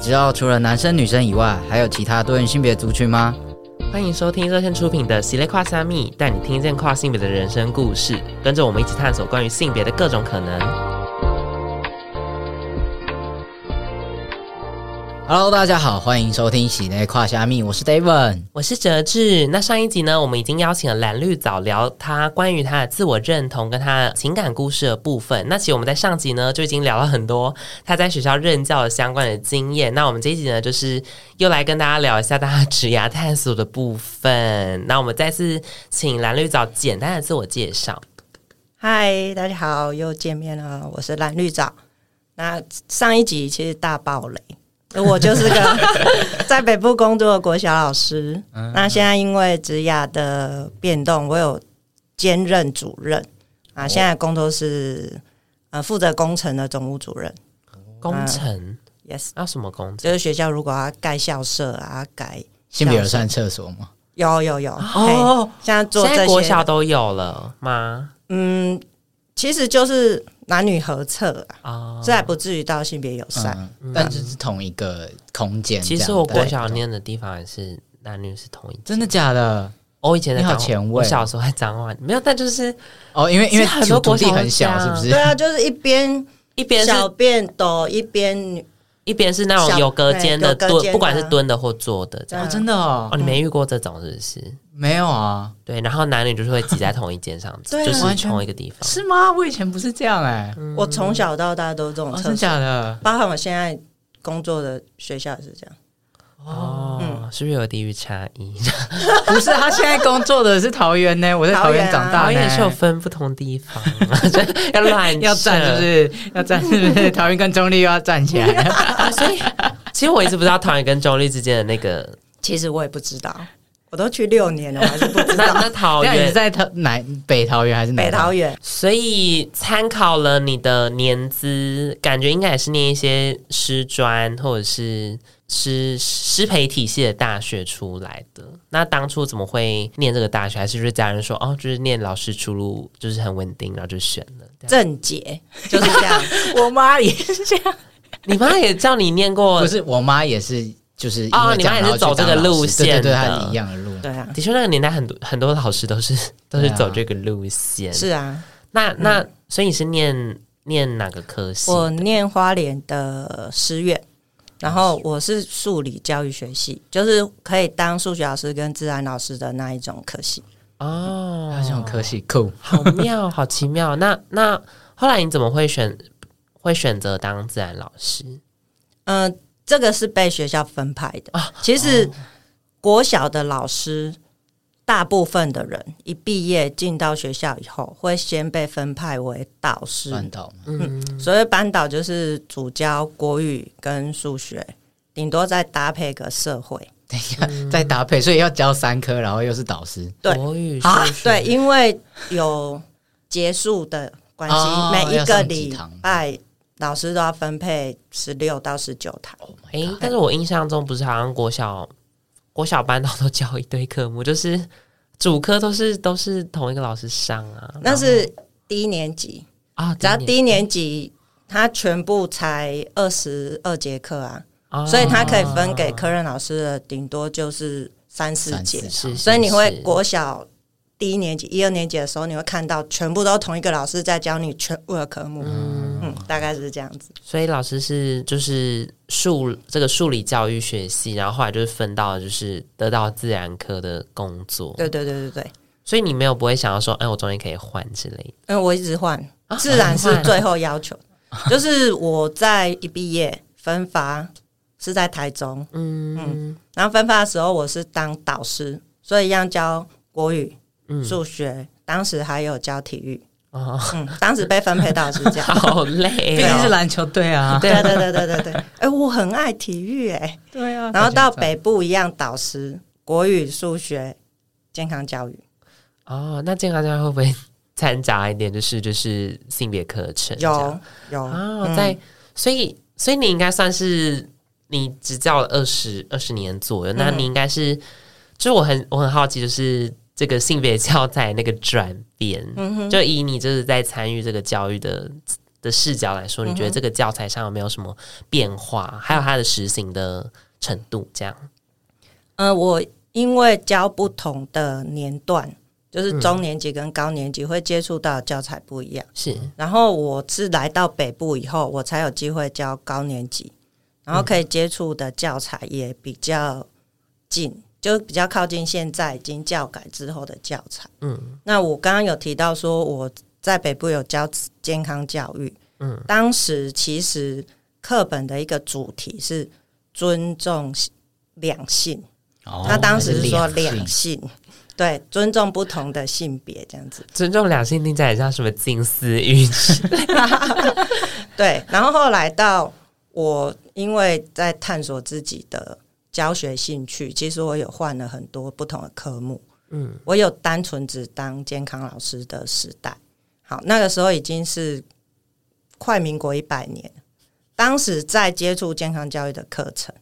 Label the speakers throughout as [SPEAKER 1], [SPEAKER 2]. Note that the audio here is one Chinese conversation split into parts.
[SPEAKER 1] 知道除了男生女生以外，还有其他多元性别族群吗？
[SPEAKER 2] 欢迎收听热线出品的《喜列跨虾米》，带你听见跨性别的人生故事，跟着我们一起探索关于性别的各种可能。
[SPEAKER 1] Hello，大家好，欢迎收听喜内跨虾米，我是 David，
[SPEAKER 2] 我是哲志。那上一集呢，我们已经邀请了蓝绿藻聊他关于他的自我认同跟他的情感故事的部分。那其实我们在上集呢就已经聊了很多他在学校任教的相关的经验。那我们这一集呢，就是又来跟大家聊一下他职涯探索的部分。那我们再次请蓝绿藻简单的自我介绍。
[SPEAKER 3] 嗨，大家好，又见面了，我是蓝绿藻。那上一集其实大爆雷。我就是个 在北部工作的国小老师，那现在因为职涯的变动，我有兼任主任啊。现在工作是呃负责工程的总务主任。
[SPEAKER 2] 工程
[SPEAKER 3] ，yes，
[SPEAKER 2] 那什么工程？
[SPEAKER 3] 就是学校如果要盖校舍啊，改
[SPEAKER 1] 性别友善厕所吗？
[SPEAKER 3] 有有有哦，现在做这些
[SPEAKER 2] 国小都有了吗？
[SPEAKER 3] 嗯，其实就是。男女合厕啊，这还不至于到性别友善，
[SPEAKER 1] 嗯，但只是同一个空间。
[SPEAKER 2] 其实我国小念的地方也是男女是同一，
[SPEAKER 1] 真的假的？
[SPEAKER 2] 我以前在
[SPEAKER 1] 前卫，
[SPEAKER 2] 我小时候在脏话，没有，但就是
[SPEAKER 1] 哦，因为因为很多土地很小，是不是？
[SPEAKER 3] 对啊，就是一边
[SPEAKER 2] 一边
[SPEAKER 3] 小便斗，一边
[SPEAKER 2] 一边是那种有隔间的蹲，不管是蹲的或坐的，这样
[SPEAKER 1] 真的哦，
[SPEAKER 2] 你没遇过这种是不是？
[SPEAKER 1] 没有啊，
[SPEAKER 2] 对，然后男女就是会挤在同一间上，就是同一个地方，
[SPEAKER 1] 是吗？我以前不是这样哎，
[SPEAKER 3] 我从小到大都这种，
[SPEAKER 1] 真的假的？
[SPEAKER 3] 包括我现在工作的学校也是这样。
[SPEAKER 2] 哦，是不是有地域差异？
[SPEAKER 1] 不是，他现在工作的是桃园呢，我在桃园长大，
[SPEAKER 2] 桃园是有分不同地方，要乱
[SPEAKER 1] 要站，是不是？要站，是不是？桃园跟中立又要站起来，
[SPEAKER 2] 所以其实我一直不知道桃园跟中立之间的那个，
[SPEAKER 3] 其实我也不知道。我都去六年了，我还是不知道。
[SPEAKER 2] 那桃园
[SPEAKER 1] 是在桃南北桃园还是南
[SPEAKER 3] 北桃园？
[SPEAKER 2] 所以参考了你的年资，感觉应该也是念一些师专或者是师师培体系的大学出来的。那当初怎么会念这个大学？还是就是家人说哦，就是念老师出路就是很稳定，然后就选了。
[SPEAKER 3] 正解 就是这样。
[SPEAKER 1] 我妈也是这样，
[SPEAKER 2] 你妈也叫你念过？
[SPEAKER 1] 不是，我妈也是。就是
[SPEAKER 2] 啊，你们也是走这个路线的，
[SPEAKER 1] 对，对，对，一样的路。
[SPEAKER 3] 对啊，
[SPEAKER 2] 的确，那个年代很多很多老师都是都是走这个路线。
[SPEAKER 3] 是啊，
[SPEAKER 2] 那那所以你是念念哪个科系？
[SPEAKER 3] 我念花莲的师院，然后我是数理教育学系，就是可以当数学老师跟自然老师的那一种科系。
[SPEAKER 2] 哦，
[SPEAKER 1] 那种科系酷，
[SPEAKER 2] 好妙，好奇妙。那那后来你怎么会选会选择当自然老师？
[SPEAKER 3] 嗯。这个是被学校分派的啊。其实国小的老师，大部分的人一毕业进到学校以后，会先被分派为导师。
[SPEAKER 1] 班导，
[SPEAKER 3] 嗯，所谓班导就是主教国语跟数学，顶多再搭配个社会。
[SPEAKER 1] 等一下，再搭配，所以要教三科，然后又是导师。
[SPEAKER 3] 对，
[SPEAKER 2] 国语
[SPEAKER 3] 啊，对，因为有结束的关系，哦、每一个礼拜。老师都要分配十六到十九堂。
[SPEAKER 2] 哎、oh，但是我印象中不是好像国小国小班导 都教一堆科目，就是主科都是都是同一个老师上啊。
[SPEAKER 3] 那是低年级
[SPEAKER 2] 啊，
[SPEAKER 3] 只要低年级，他全部才二十二节课啊，啊，所以他可以分给科任老师的顶多就是三四节，所以你会国小。第一年级、一二年级的时候，你会看到全部都同一个老师在教你全部的科目，嗯，嗯，大概是这样子。
[SPEAKER 2] 所以老师是就是数这个数理教育学系，然后后来就是分到就是得到自然科的工作。
[SPEAKER 3] 对对对对对。
[SPEAKER 2] 所以你没有不会想要说，哎，我中间可以换之类的。
[SPEAKER 3] 嗯，我一直换，自然是最后要求。就是我在一毕业分发是在台中，嗯嗯，然后分发的时候我是当导师，所以一样教国语。数学当时还有教体育哦，嗯，当时被分配到是这样，
[SPEAKER 2] 好累，
[SPEAKER 1] 毕竟是篮球队啊，
[SPEAKER 3] 对对对对对对，哎、欸，我很爱体育哎、欸，
[SPEAKER 1] 对啊，
[SPEAKER 3] 然后到北部一样导师国语、数学、健康教育，
[SPEAKER 2] 哦，那健康教育会不会掺杂一点，就是就是性别课程？
[SPEAKER 3] 有有
[SPEAKER 2] 啊、哦，在、嗯、所以所以你应该算是你执教了二十二十年左右，那你应该是，就是我很我很好奇，就是。这个性别教材那个转变，嗯，就以你就是在参与这个教育的的视角来说，你觉得这个教材上有没有什么变化？还有它的实行的程度？这样？
[SPEAKER 3] 呃，我因为教不同的年段，就是中年级跟高年级会接触到教材不一样。
[SPEAKER 2] 是，
[SPEAKER 3] 然后我是来到北部以后，我才有机会教高年级，然后可以接触的教材也比较近，就比较靠近现在已经教改之后的教材。嗯，那我刚刚有提到说我在北部有教健康教育，嗯，当时其实课本的一个主题是尊重两性。哦他当时是说两性，对，尊重不同的性别这样子。
[SPEAKER 2] 尊重两性听起来像什么金丝玉之类。
[SPEAKER 3] 对，然后后来到我，因为在探索自己的教学兴趣，其实我有换了很多不同的科目。嗯，我有单纯只当健康老师的时代。好，那个时候已经是快民国一百年，当时在接触健康教育的课程。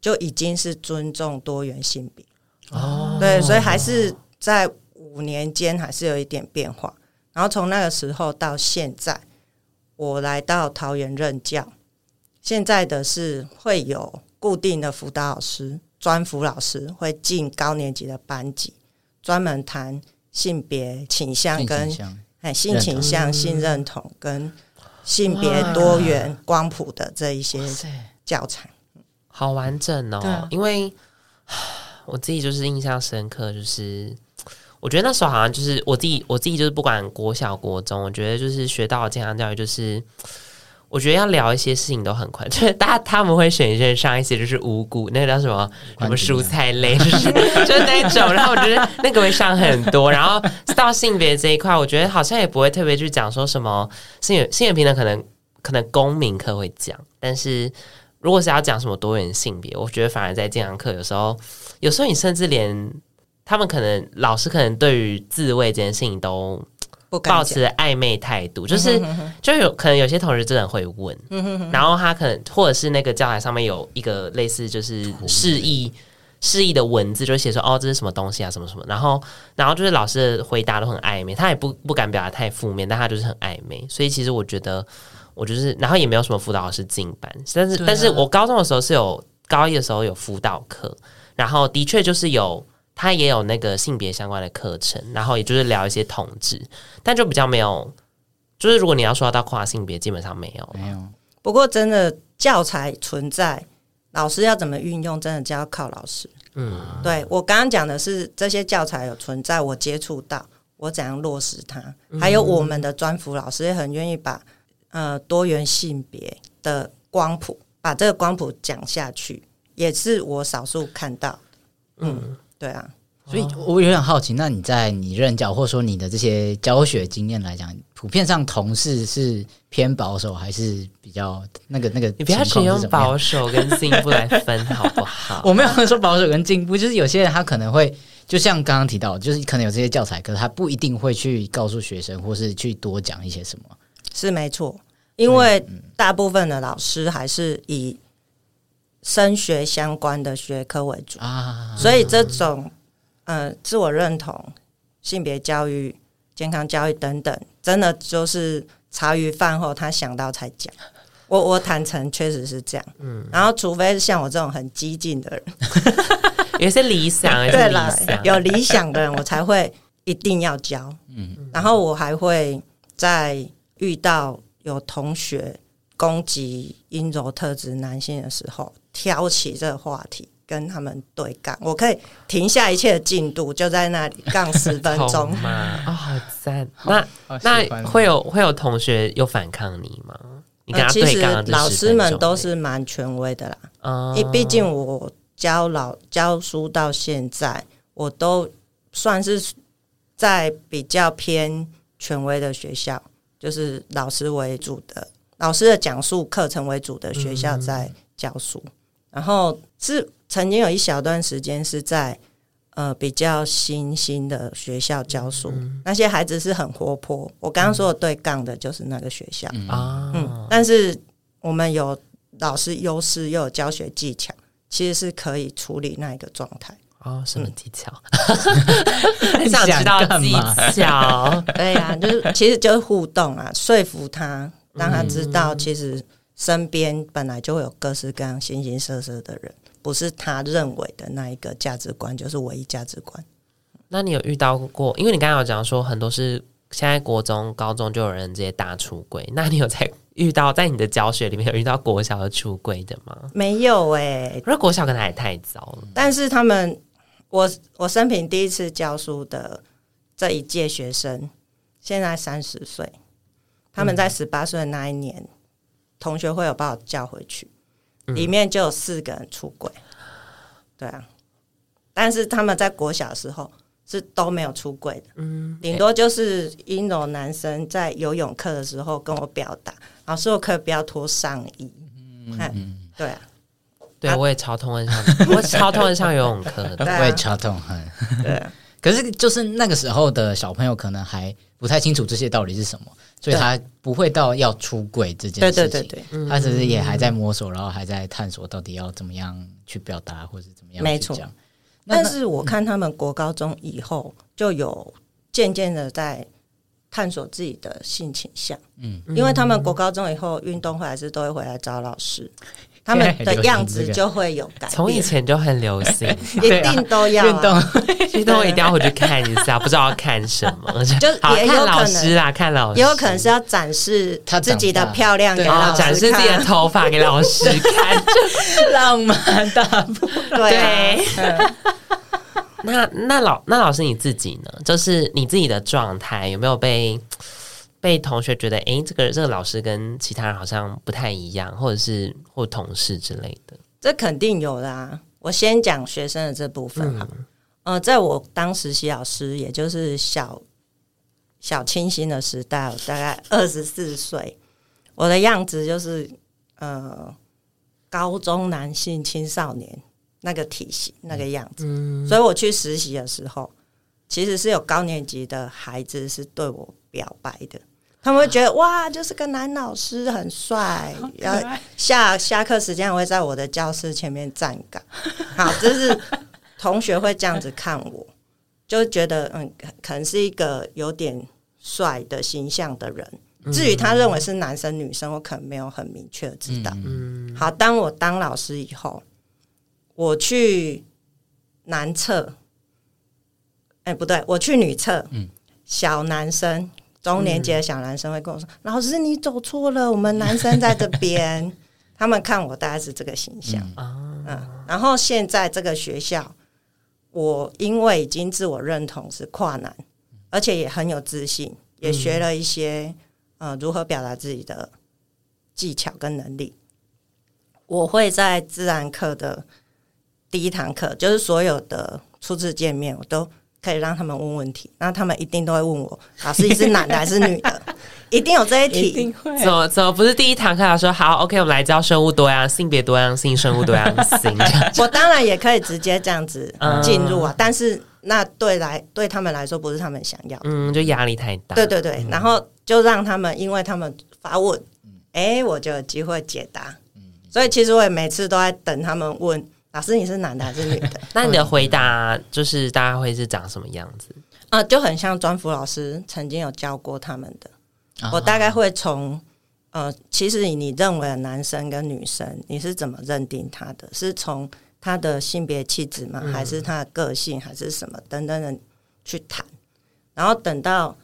[SPEAKER 3] 就已经是尊重多元性别哦，对，所以还是在五年间还是有一点变化。然后从那个时候到现在，我来到桃园任教，现在的是会有固定的辅导老师、专辅老师会进高年级的班级，专门谈性别倾向跟哎性倾向、性认同跟性别多元光谱的这一些教材。
[SPEAKER 2] 好完整哦，啊、因为 我自己就是印象深刻，就是我觉得那时候好像就是我自己，我自己就是不管国小国中，我觉得就是学到健康教育，就是我觉得要聊一些事情都很快，就是大家他们会选一些上一些就是五谷，那个叫什么什么蔬菜类，就是 就是那种，然后我觉得那个会上很多，然后到性别这一块，我觉得好像也不会特别去讲说什么性别性别平等，可能可能公民课会讲，但是。如果是要讲什么多元性别，我觉得反而在健康课有时候，有时候你甚至连他们可能老师可能对于自慰这件事情都抱持暧昧态度，就是就有可能有些同学真的会问，然后他可能或者是那个教材上面有一个类似就是示意示意的文字，就写说哦，这是什么东西啊什么什么，然后然后就是老师的回答都很暧昧，他也不不敢表达太负面，但他就是很暧昧，所以其实我觉得。我就是，然后也没有什么辅导老师进班，但是，啊、但是我高中的时候是有高一的时候有辅导课，然后的确就是有，他也有那个性别相关的课程，然后也就是聊一些同志，但就比较没有，就是如果你要说到跨性别，基本上没有，没有。
[SPEAKER 3] 不过真的教材存在，老师要怎么运用，真的就要靠老师。嗯，对，我刚刚讲的是这些教材有存在，我接触到，我怎样落实它，还有我们的专辅老师也很愿意把。呃，多元性别的光谱，把这个光谱讲下去，也是我少数看到。嗯，嗯对啊，
[SPEAKER 1] 所以我有点好奇，那你在你任教或者说你的这些教学经验来讲，普遍上同事是偏保守还是比较那个那个？
[SPEAKER 2] 你不要只用 保守跟进步来分好不好？
[SPEAKER 1] 我没有说保守跟进步，就是有些人他可能会，就像刚刚提到，就是可能有这些教材，可是他不一定会去告诉学生，或是去多讲一些什么。
[SPEAKER 3] 是没错，因为大部分的老师还是以升学相关的学科为主啊，所以这种呃自我认同、性别教育、健康教育等等，真的就是茶余饭后他想到才讲。我我坦诚，确实是这样。嗯，然后除非是像我这种很激进的人，
[SPEAKER 2] 也是理想，对了，
[SPEAKER 3] 有理想的人，我才会一定要教。嗯，然后我还会在。遇到有同学攻击阴柔特质男性的时候，挑起这个话题跟他们对杠，我可以停下一切的进度，就在那里杠十分钟
[SPEAKER 2] 嘛。啊、哦，好赞！那那会有会有同学有反抗你吗？你跟他对杠、呃，其实老师们都是蛮权威的啦。嗯，因为毕竟我教老教书到现在，我都算是在比较偏权威的学校。就是老师为主的，老师的讲述课程为主的学校在教书，嗯、然后是曾经有一小段时间是在呃比较新兴的学校教书，嗯、那些孩子是很活泼。我刚刚说的对杠的就是那个学校啊，嗯，嗯，但是我们有老师优势又有教学技巧，其实是可以处理那一个状态。哦，什么技巧？很 想知道技巧。
[SPEAKER 3] 对呀、啊，就是其实就是互动啊，说服他让他知道其实身边本来就会有各式各样、形形色色的人，不是他认为的那一个价值观就是唯一价值观。
[SPEAKER 2] 那你有遇到过？因为你刚刚有讲说很多是现在国中、高中就有人直接大出轨，那你有在 遇到在你的教学里面有遇到国小的出轨的吗？
[SPEAKER 3] 没有哎、欸，
[SPEAKER 2] 我觉得国小可能还太早了。
[SPEAKER 3] 但是他们，我我生平第一次教书的这一届学生，现在三十岁，他们在十八岁的那一年，嗯、同学会有把我叫回去，里面就有四个人出轨，对啊，但是他们在国小的时候。是都没有出轨的，嗯，顶多就是阴柔男生在游泳课的时候跟我表达，老师我可以不要脱上衣，嗯，嗯。对啊，
[SPEAKER 2] 对我也超痛恨上，我超痛恨上游泳课，
[SPEAKER 1] 对啊、我也超痛恨，对、啊，可是就是那个时候的小朋友可能还不太清楚这些到底是什么，所以他不会到要出柜这件事情，对对对对，他只是也还在摸索，然后还在探索到底要怎么样去表达或者怎么样，没错。但是我看他们国高中以后就有渐渐的在探索自己的性倾向，嗯，因为他们国高中以后运动会还是都会回来找老师，他们的样子就会有改变。从
[SPEAKER 2] 以前就很流行，
[SPEAKER 3] 一定都要
[SPEAKER 2] 运动，运动一定要回去看一下，不知道要看什么，就也有老师啦，看老师，
[SPEAKER 3] 也有可能是要展示他自己的漂亮给老师，
[SPEAKER 2] 展示自己的头发给老师看，
[SPEAKER 1] 浪漫大步，
[SPEAKER 3] 对。
[SPEAKER 2] 那那老那老师你自己呢？就是你自己的状态有没有被被同学觉得，哎，这个这个老师跟其他人好像不太一样，或者是或同事之类的？
[SPEAKER 3] 这肯定有啦啊。我先讲学生的这部分哈。嗯、呃，在我当实习老师，也就是小小清新的时代，我大概二十四岁，我的样子就是呃高中男性青少年。那个体型，那个样子，嗯、所以我去实习的时候，其实是有高年级的孩子是对我表白的，他们会觉得哇，就是个男老师很帅，然后下下课时间我会在我的教室前面站岗，好，就是同学会这样子看我，就觉得嗯，可能是一个有点帅的形象的人。至于他认为是男生女生，我可能没有很明确的知道。嗯，好，当我当老师以后。我去男厕，哎、欸，不对，我去女厕。嗯，小男生，中年级的小男生会跟我说：“嗯、老师，你走错了，我们男生在这边。”他们看我大概是这个形象。嗯，嗯，然后现在这个学校，我因为已经自我认同是跨男，而且也很有自信，也学了一些、嗯、呃如何表达自己的技巧跟能力。我会在自然课的。第一堂课就是所有的初次见面，我都可以让他们问问题，那他们一定都会问我：老师，你是男的 还是女的？一定有这一题。
[SPEAKER 2] 怎么怎么不是第一堂课？他说好，OK，我们来教生物多样性别多样性、生物多样性。
[SPEAKER 3] 我当然也可以直接这样子进入啊，嗯、但是那对来对他们来说不是他们想要，
[SPEAKER 2] 嗯，就压力太大。
[SPEAKER 3] 对对对，然后就让他们，因为他们发问，哎、欸，我就有机会解答。所以其实我也每次都在等他们问。老师，你是男的还是女的？
[SPEAKER 2] 那你的回答就是大家会是长什么样子？
[SPEAKER 3] 啊、呃，就很像专辅老师曾经有教过他们的。哦、我大概会从呃，其实你你认为的男生跟女生，你是怎么认定他的？是从他的性别气质吗？还是他的个性，还是什么等等的去谈？然后等到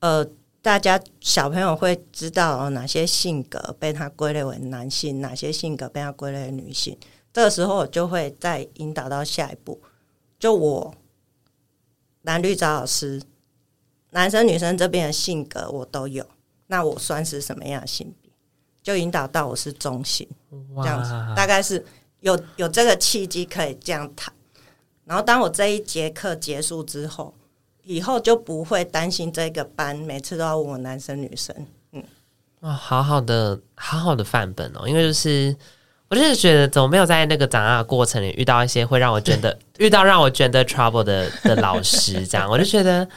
[SPEAKER 3] 呃，大家小朋友会知道、哦、哪些性格被他归类为男性，哪些性格被他归类为女性。这个时候我就会再引导到下一步，就我蓝绿找老师，男生女生这边的性格我都有，那我算是什么样的性别？就引导到我是中性，这样子大概是有有这个契机可以这样谈。然后当我这一节课结束之后，以后就不会担心这个班每次都要问我男生女生。嗯，
[SPEAKER 2] 哇，好好的好好的范本哦，因为就是。我就是觉得，怎么没有在那个长大的过程里遇到一些会让我觉得 遇到让我觉得 trouble 的的老师，这样我就觉得，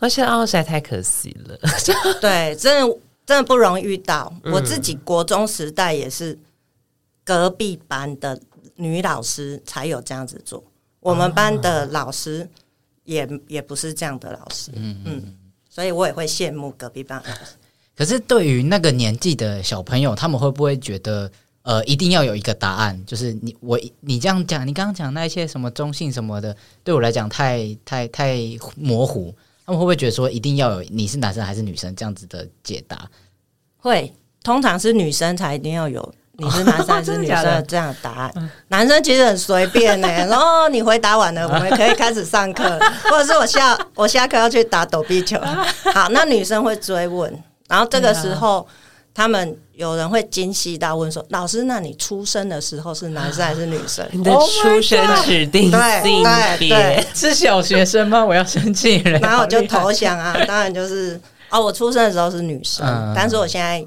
[SPEAKER 2] 而且哦，实在太可惜了。
[SPEAKER 3] 对，真的真的不容易遇到。我自己国中时代也是隔壁班的女老师才有这样子做，我们班的老师也也不是这样的老师。嗯嗯，所以我也会羡慕隔壁班的老师。
[SPEAKER 1] 可是对于那个年纪的小朋友，他们会不会觉得，呃，一定要有一个答案？就是你我你这样讲，你刚刚讲那些什么中性什么的，对我来讲太太太模糊。他们会不会觉得说，一定要有你是男生还是女生这样子的解答？
[SPEAKER 3] 会，通常是女生才一定要有。你是男生还是女生？这样的答案，男生其实很随便呢。然 后你回答完了，我们可以开始上课，或者是我下我下课要去打躲避球。好，那女生会追问，然后这个时候他们有人会惊喜到问说：“老师，那你出生的时候是男生还是女生？”
[SPEAKER 2] 你的出生指定性别
[SPEAKER 1] 是小学生吗？我要生气了。
[SPEAKER 3] 然后我就投降啊，当然就是哦，我出生的时候是女生，但是我现在。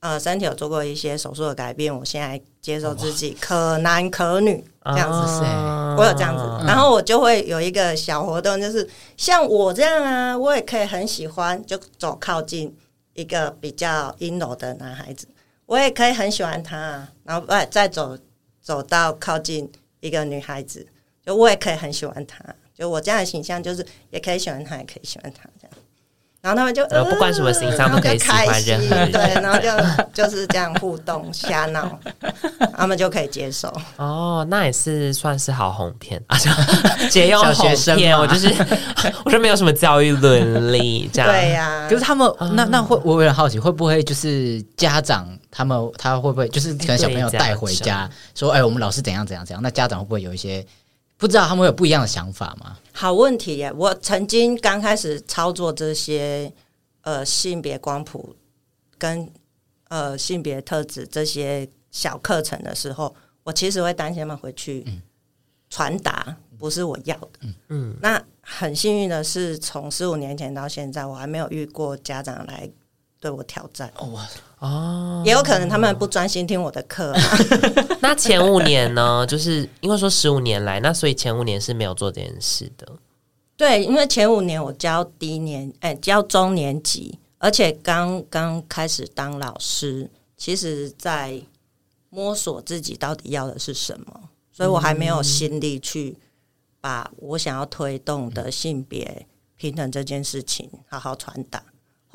[SPEAKER 3] 呃，身体有做过一些手术的改变，我现在接受自己可男可女这样子，我有这样子，然后我就会有一个小活动，就是像我这样啊，我也可以很喜欢就走靠近一个比较阴柔的男孩子，我也可以很喜欢他，然后再再走走到靠近一个女孩子，就我也可以很喜欢他，就我这样的形象就是也可以喜欢他，也可以喜欢他。然后他们就呃，
[SPEAKER 2] 不管什么形象都可以喜欢人，
[SPEAKER 3] 对，然后就 就是这样互动瞎闹，他们就可以接受。
[SPEAKER 2] 哦，那也是算是好哄骗 啊，借用哄骗，我就是我说没有什么教育伦理这样。
[SPEAKER 3] 对呀，
[SPEAKER 1] 可是他们那那会，我有点好奇，会不会就是家长他们他会不会就是可能小朋友带回家说，哎，我们老师怎样怎样怎样？那家长会不会有一些不知道他们有不一样的想法吗？
[SPEAKER 3] 好问题耶！我曾经刚开始操作这些呃性别光谱跟呃性别特质这些小课程的时候，我其实会担心他们回去传达不是我要的。嗯，那很幸运的是，从十五年前到现在，我还没有遇过家长来对我挑战。哦哦，也有可能他们不专心听我的课。
[SPEAKER 2] 那前五年呢？就是因为说十五年来，那所以前五年是没有做这件事的。
[SPEAKER 3] 对，因为前五年我教低年，哎，教中年级，而且刚刚开始当老师，其实在摸索自己到底要的是什么，所以我还没有心力去把我想要推动的性别平等这件事情好好传达。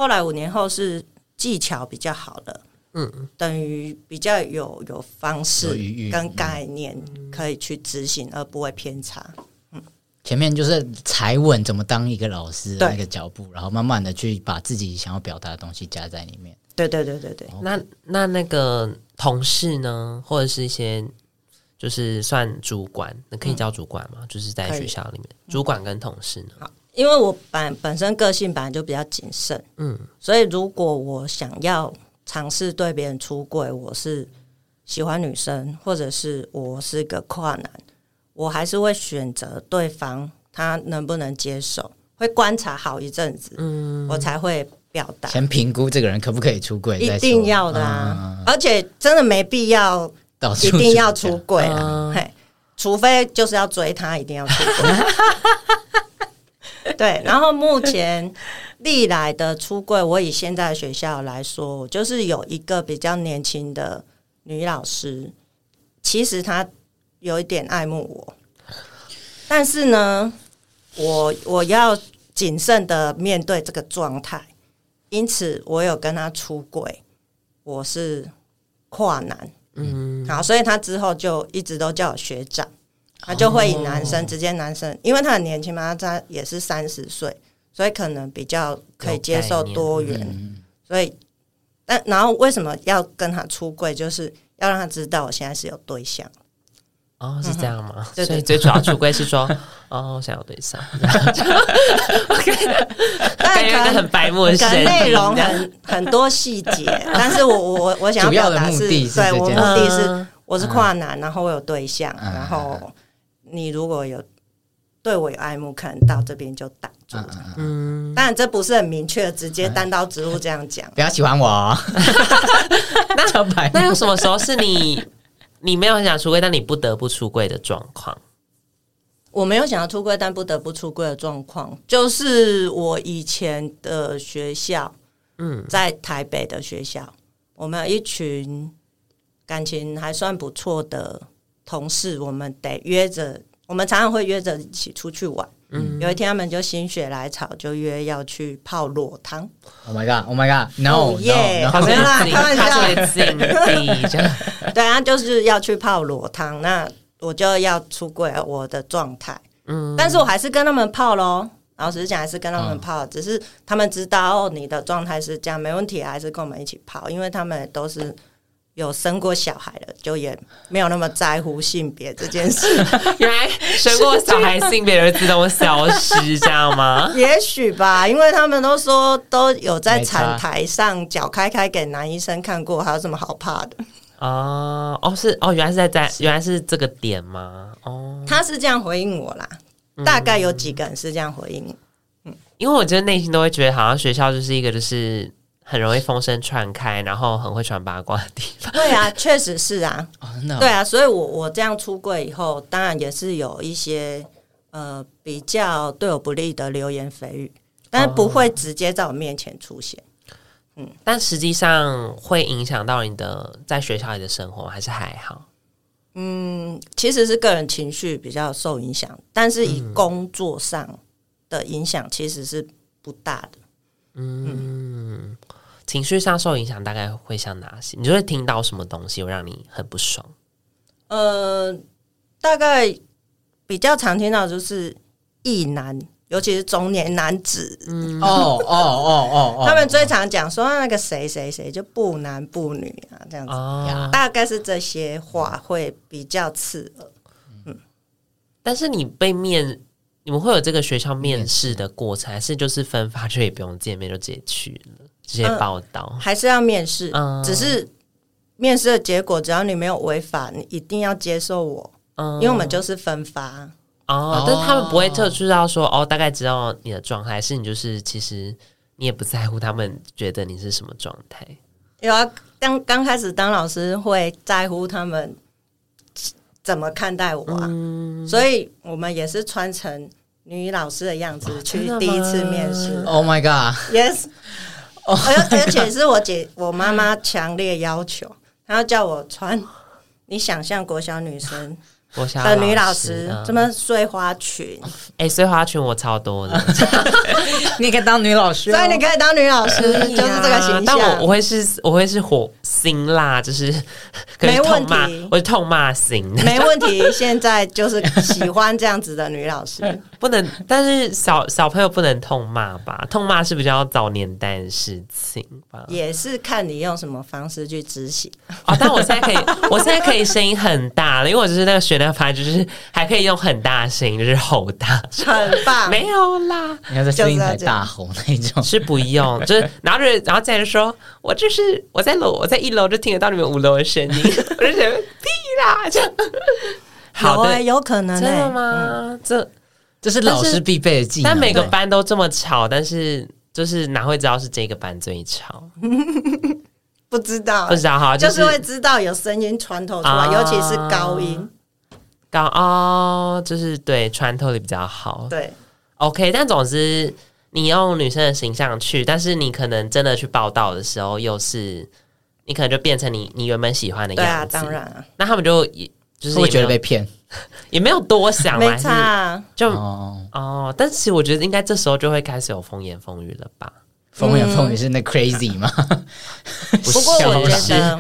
[SPEAKER 3] 后来五年后是。技巧比较好了，嗯，等于比较有有方式跟概念可以去执行，而不会偏差。嗯，
[SPEAKER 1] 前面就是踩稳怎么当一个老师的那个脚步，然后慢慢的去把自己想要表达的东西加在里面。
[SPEAKER 3] 对对对对对。
[SPEAKER 2] 那那那个同事呢，或者是一些就是算主管，那可以叫主管吗？嗯，就是在学校里面，主管跟同事呢？
[SPEAKER 3] 因为我本本身个性本来就比较谨慎，嗯，所以如果我想要尝试对别人出柜，我是喜欢女生，或者是我是个跨男，我还是会选择对方他能不能接受，会观察好一阵子，嗯，我才会表达，
[SPEAKER 1] 先评估这个人可不可以出柜，
[SPEAKER 3] 一定要的啊，嗯，而且真的没必要一定要出柜啊，嘿，除非就是要追他，一定要出柜。对，然后目前历来的出柜，我以现在的学校来说，就是有一个比较年轻的女老师，其实她有一点爱慕我，但是呢，我我要谨慎的面对这个状态，因此我有跟她出柜，我是跨男，嗯，好，所以她之后就一直都叫我学长。他就会以男生直接男生，因为他很年轻嘛，他也是三十岁，所以可能比较可以接受多元。所以，但然后为什么要跟他出柜，就是要让他知道我现在是有对象。
[SPEAKER 2] 哦，是这样吗？所以最主要出柜是说，哦，我想要对象。但可能很白目，
[SPEAKER 3] 内容很很多细节，但是我我我想要表达是，对我目的是我是跨男，然后我有对象，然后。你如果有对我有爱慕，可能到这边就挡住了。嗯，当然这不是很明确，直接单刀直入这样讲。
[SPEAKER 1] 不要喜欢我哦。
[SPEAKER 2] 那 那有什么时候是你你没有很想出柜，但你不得不出柜的状况？
[SPEAKER 3] 我没有想要出柜，但不得不出柜的状况，就是我以前的学校，嗯，在台北的学校，我们有一群感情还算不错的。同事，我们得约着，我们常常会约着一起出去玩。嗯，有一天他们就心血来潮，就约要去泡裸汤。
[SPEAKER 1] Oh my god! Oh my god! No!
[SPEAKER 3] 耶！
[SPEAKER 1] 好
[SPEAKER 3] 没啦，开玩
[SPEAKER 2] 笑。
[SPEAKER 3] 对啊，就是要去泡裸汤，那我就要出柜我的状态。嗯，但是我还是跟他们泡喽。老实讲，还是跟他们泡，只是他们知道哦，你的状态是这样，没问题，还是跟我们一起泡，因为他们都是。有生过小孩了，就也没有那么在乎性别这件事。
[SPEAKER 2] 原来生过小孩，性别就自动消失，这样吗？
[SPEAKER 3] 也许吧，因为他们都说都有在产台上脚开开给男医生看过，还有什么好怕的？
[SPEAKER 2] 哦哦，是哦，原来是在在，原来是这个点吗？哦，
[SPEAKER 3] 他是这样回应我啦，大概有几个人是这样回应。
[SPEAKER 2] 嗯，因为我觉得内心都会觉得，好像学校就是一个就是。很容易风声传开，然后很会传八卦的地方。
[SPEAKER 3] 对啊，确实是啊。Oh, no. 对啊，所以我我这样出柜以后，当然也是有一些呃比较对我不利的流言蜚语，但是不会直接在我面前出现。Oh.
[SPEAKER 2] 嗯，但实际上会影响到你的在学校里的生活，还是还好？
[SPEAKER 3] 嗯，其实是个人情绪比较受影响，但是以工作上的影响其实是不大的。嗯。
[SPEAKER 2] 嗯情绪上受影响，大概会像哪些？你就会听到什么东西会让你很不爽？
[SPEAKER 3] 呃，大概比较常听到就是异男，尤其是中年男子。嗯，
[SPEAKER 1] 哦哦哦哦，
[SPEAKER 3] 他们最常讲说那个谁谁谁就不男不女啊，这样子。哦，大概是这些话会比较刺耳。嗯，
[SPEAKER 2] 但是你被面，你们会有这个学校面试的过程，还是就是分发就也不用见面就直接去了？直接报道、
[SPEAKER 3] 嗯、还是要面试？嗯、只是面试的结果，只要你没有违法，你一定要接受我。嗯，因为我们就是分发
[SPEAKER 2] 哦，但是他们不会特殊到说哦，大概知道你的状态，是你就是其实你也不在乎他们觉得你是什么状态。
[SPEAKER 3] 有啊，刚刚开始当老师会在乎他们怎么看待我啊，嗯、所以我们也是穿成女老师的样子、哦、去第一次面试。
[SPEAKER 1] Oh my god！Yes。
[SPEAKER 3] 而而且是我姐我妈妈强烈要求，她要叫我穿，你想象国小女生。的女老师什么碎花裙？
[SPEAKER 2] 哎，碎花裙我超多的，
[SPEAKER 1] 你可以当女老师，
[SPEAKER 3] 所以你可以当女老师，就是这个形象。
[SPEAKER 2] 但我我会是，我会是火辛辣，就是
[SPEAKER 3] 没问题，
[SPEAKER 2] 我是痛骂型，
[SPEAKER 3] 没问题。现在就是喜欢这样子的女老师，
[SPEAKER 2] 不能，但是小小朋友不能痛骂吧？痛骂是比较早年代的事情吧？
[SPEAKER 3] 也是看你用什么方式去执行。
[SPEAKER 2] 哦，但我现在可以，我现在可以声音很大了，因为我就是那个学。那反正就是还可以用很大声音，就是吼大，
[SPEAKER 3] 很棒。
[SPEAKER 2] 没有啦，
[SPEAKER 1] 你要在声音台大吼那种，
[SPEAKER 2] 是不用，就是然后就然后再来说，我就是我在楼，我在一楼就听得到你们五楼的声音，我就觉得屁啦，这样。
[SPEAKER 3] 好的，有可能
[SPEAKER 2] 真的吗？这
[SPEAKER 1] 这是老师必备的技能。
[SPEAKER 2] 但每个班都这么吵，但是就是哪会知道是这个班最吵？
[SPEAKER 3] 不知道，
[SPEAKER 2] 不知道哈，
[SPEAKER 3] 就是会知道有声音穿透出来，尤其是高音。
[SPEAKER 2] 高哦，就是对穿透力比较好。
[SPEAKER 3] 对
[SPEAKER 2] ，OK，但总之你用女生的形象去，但是你可能真的去报道的时候，又是你可能就变成你你原本喜欢的样子。对
[SPEAKER 3] 啊，当然啊。
[SPEAKER 2] 那他们就也就是也
[SPEAKER 1] 会觉得被骗，
[SPEAKER 2] 也没有多想，
[SPEAKER 3] 没差啊。
[SPEAKER 2] 就哦，哦，但是其实我觉得应该这时候就会开始有风言风语了吧。
[SPEAKER 1] 风言风语是那 crazy 吗？
[SPEAKER 3] 不过我觉得，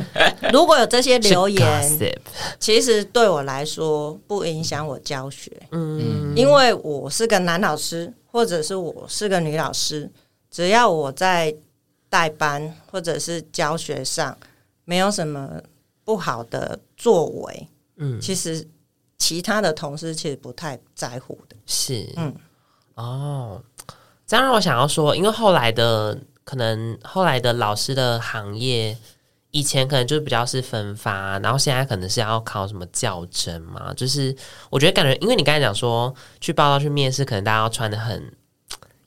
[SPEAKER 3] 如果有这些留言，其实对我来说不影响我教学。嗯，因为我是个男老师，或者是我是个女老师，只要我在带班或者是教学上没有什么不好的作为，嗯，其实其他的同事其实不太在乎的。
[SPEAKER 2] 是，嗯，哦。这样让我想要说，因为后来的可能后来的老师的行业，以前可能就是比较是分发，然后现在可能是要考什么教甄嘛。就是我觉得感觉，因为你刚才讲说去报到去面试，可能大家要穿的很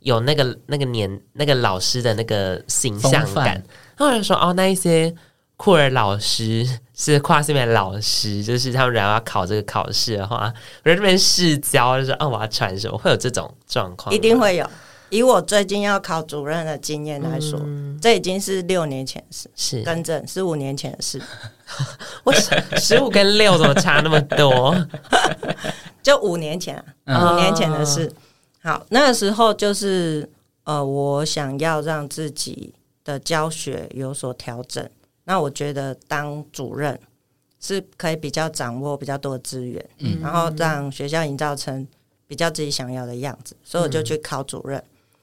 [SPEAKER 2] 有那个那个年那个老师的那个形象感。然后我就说哦，那一些酷儿老师是跨性别老师，就是他们如果要考这个考试的话，我在这边试教，就是哦，我要穿什么，会有这种状况，
[SPEAKER 3] 一定会有。以我最近要考主任的经验来说，嗯、这已经是六年前的事，是更正是五年前的事。
[SPEAKER 2] 我十五跟六怎么差那么多？
[SPEAKER 3] 就五年前啊，嗯、五年前的事。好，那个时候就是呃，我想要让自己的教学有所调整。那我觉得当主任是可以比较掌握比较多的资源，嗯，然后让学校营造成比较自己想要的样子，所以我就去考主任。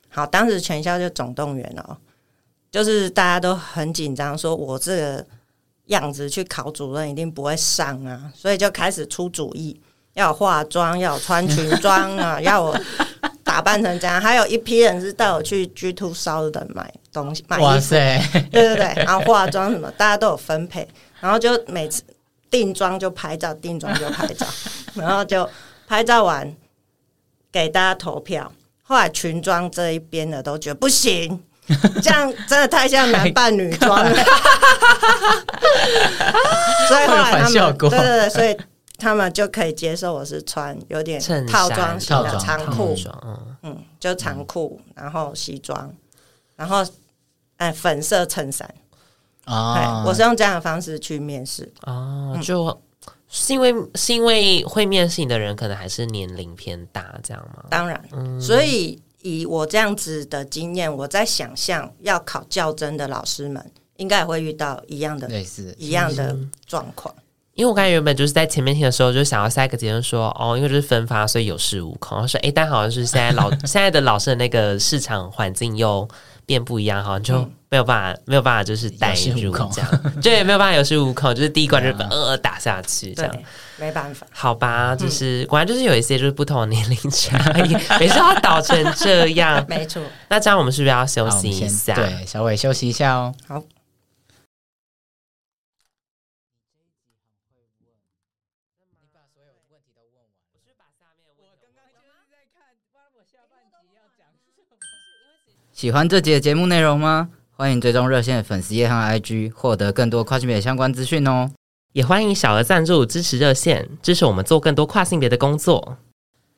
[SPEAKER 3] 好，当时全校就总动员了，就是大家都很紧张，说我这个样子去考主任一定不会上啊，所以就开始出主意，要化妆，要穿裙装啊，要我。打扮成这样，还有一批人是带我去 G Two sound 买东西，买衣服，哇塞，对对对，然后化妆什么，大家都有分配，然后就每次定妆就拍照，定妆就拍照，然后就拍照完给大家投票。后来裙装这一边的都觉得不行，这样真的太像男扮女装了，所以后来他们对对对，所以。他们就可以接受我是穿有点套装型的长裤，嗯，就长裤，然后西装，然后哎粉色衬衫。啊，我是用这样的方式去面试。
[SPEAKER 2] 哦，就是因为是因为会面试你的人可能还是年龄偏大，这样吗？
[SPEAKER 3] 当然，所以以我这样子的经验，我在想象要考较真的老师们应该也会遇到一样的类似一样的状况。
[SPEAKER 2] 因为我刚才原本就是在前面听的时候就想要下一个结论说，哦，因为就是分发，所以有恃无恐。然后说，哎，但好像是现在老 现在的老师的那个市场环境又变不一样，好像就没有办法，嗯、没有办法就是带入这样，对，没有办法有恃无恐，就是第一关就 呃呃打下去这样，
[SPEAKER 3] 没办法。
[SPEAKER 2] 好吧，就是、嗯、果然就是有一些就是不同的年龄差异，没事要导成这样，
[SPEAKER 3] 没错。
[SPEAKER 2] 那这样我们是不是要休息一下？
[SPEAKER 1] 对，小伟休息一下哦。
[SPEAKER 3] 好。
[SPEAKER 1] 喜欢这集的节目内容吗？欢迎追踪热线的粉丝页和 IG，获得更多跨性别的相关资讯哦。
[SPEAKER 2] 也欢迎小额赞助支持热线，支持我们做更多跨性别的工作。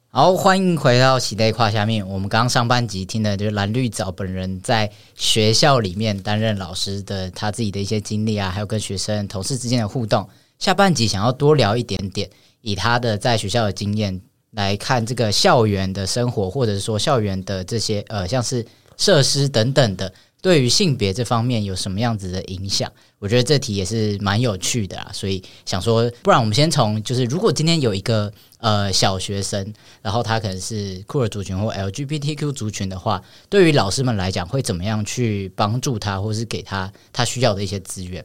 [SPEAKER 1] 好，欢迎回到喜类跨下面。我们刚刚上半集听的就是蓝绿藻本人在学校里面担任老师的他自己的一些经历啊，还有跟学生同事之间的互动。下半集想要多聊一点点，以他的在学校的经验来看这个校园的生活，或者是说校园的这些呃，像是。设施等等的，对于性别这方面有什么样子的影响？我觉得这题也是蛮有趣的啦，所以想说，不然我们先从就是，如果今天有一个呃小学生，然后他可能是酷儿族群或 LGBTQ 族群的话，对于老师们来讲，会怎么样去帮助他，或是给他他需要的一些资源？